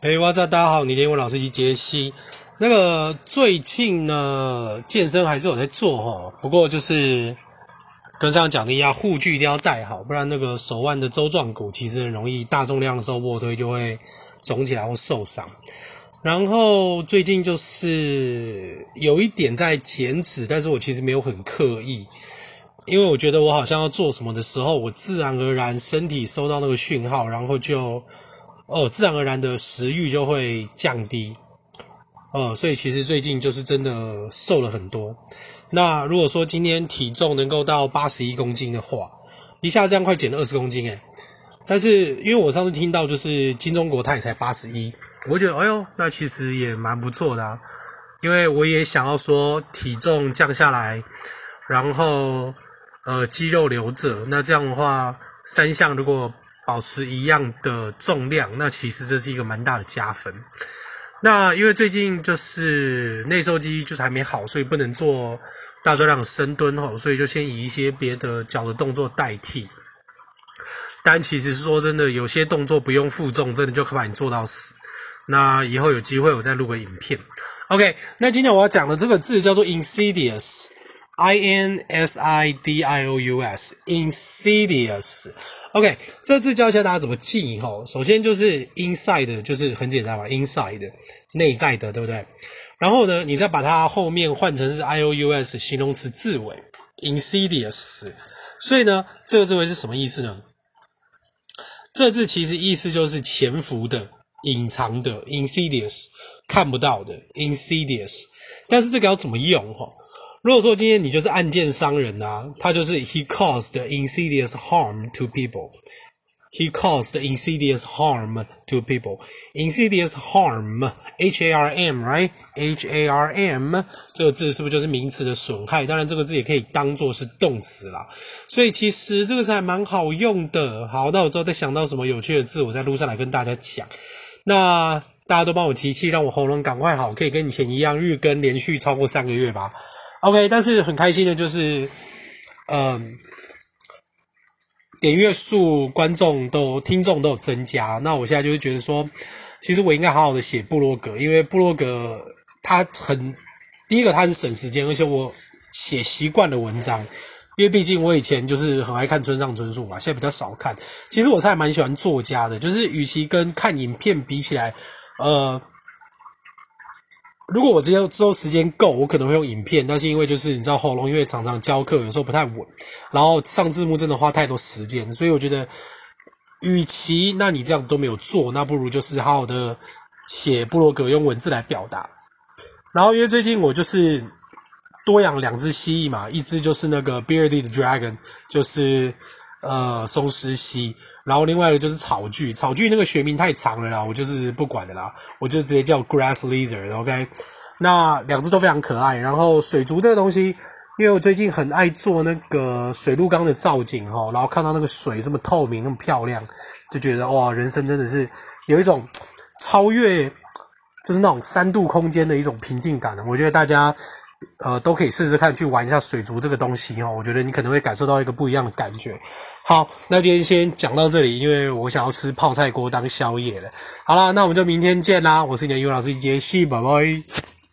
哎，哇塞，大家好，你的英文老师机杰西。那个最近呢，健身还是有在做哈，不过就是跟上讲的一样，护具一定要戴好，不然那个手腕的舟状骨其实很容易大重量的时候卧推就会肿起来或受伤。然后最近就是有一点在减脂，但是我其实没有很刻意，因为我觉得我好像要做什么的时候，我自然而然身体收到那个讯号，然后就。哦，自然而然的食欲就会降低，哦，所以其实最近就是真的瘦了很多。那如果说今天体重能够到八十一公斤的话，一下这样快减了二十公斤诶。但是因为我上次听到就是金钟国他也才八十一，我觉得哎呦，那其实也蛮不错的啊。因为我也想要说体重降下来，然后呃肌肉留着，那这样的话三项如果。保持一样的重量，那其实这是一个蛮大的加分。那因为最近就是内收肌就是还没好，所以不能做大重量深蹲吼，所以就先以一些别的脚的动作代替。但其实说真的，有些动作不用负重，真的就可以把你做到死。那以后有机会我再录个影片。OK，那今天我要讲的这个字叫做 insidious i n s i d i o u s insidious，OK，这字教一下大家怎么记哈。首先就是 inside，就是很简单嘛，inside 内在的，对不对？然后呢，你再把它后面换成是 ious 形容词字尾，insidious。所以呢，这个字尾是什么意思呢？这字其实意思就是潜伏的、隐藏的，insidious，看不到的，insidious。但是这个要怎么用哈？如果说今天你就是暗箭伤人啊，他就是 he caused insidious harm to people. He caused insidious harm to people. Insidious harm, H-A-R-M, right? H-A-R-M 这个字是不是就是名词的损害？当然，这个字也可以当做是动词啦。所以其实这个字还蛮好用的。好，那我之后再想到什么有趣的字，我在路上来跟大家讲。那大家都帮我集气，让我喉咙赶快好，可以跟以前一样日更连续超过三个月吧。OK，但是很开心的就是，嗯，点阅数、观众都、听众都有增加。那我现在就是觉得说，其实我应该好好的写部落格，因为部落格它很，第一个它很省时间，而且我写习惯的文章，因为毕竟我以前就是很爱看村上春树嘛，现在比较少看。其实我是还蛮喜欢作家的，就是与其跟看影片比起来，呃。如果我之后之后时间够，我可能会用影片，但是因为就是你知道喉咙，因为常常教课，有时候不太稳，然后上字幕真的花太多时间，所以我觉得，与其那你这样子都没有做，那不如就是好好的写部落格，用文字来表达。然后因为最近我就是多养两只蜥蜴嘛，一只就是那个 bearded dragon，就是。呃，松狮蜥，然后另外一个就是草巨，草巨那个学名太长了啦，我就是不管的啦，我就直接叫 grass lizard，OK？那两只都非常可爱。然后水族这个东西，因为我最近很爱做那个水陆缸的造景哈，然后看到那个水这么透明，那么漂亮，就觉得哇，人生真的是有一种 超越，就是那种三度空间的一种平静感。我觉得大家。呃，都可以试试看，去玩一下水族这个东西哦。我觉得你可能会感受到一个不一样的感觉。好，那今天先讲到这里，因为我想要吃泡菜锅当宵夜了。好啦，那我们就明天见啦。我是你的英文老师杰西，拜拜。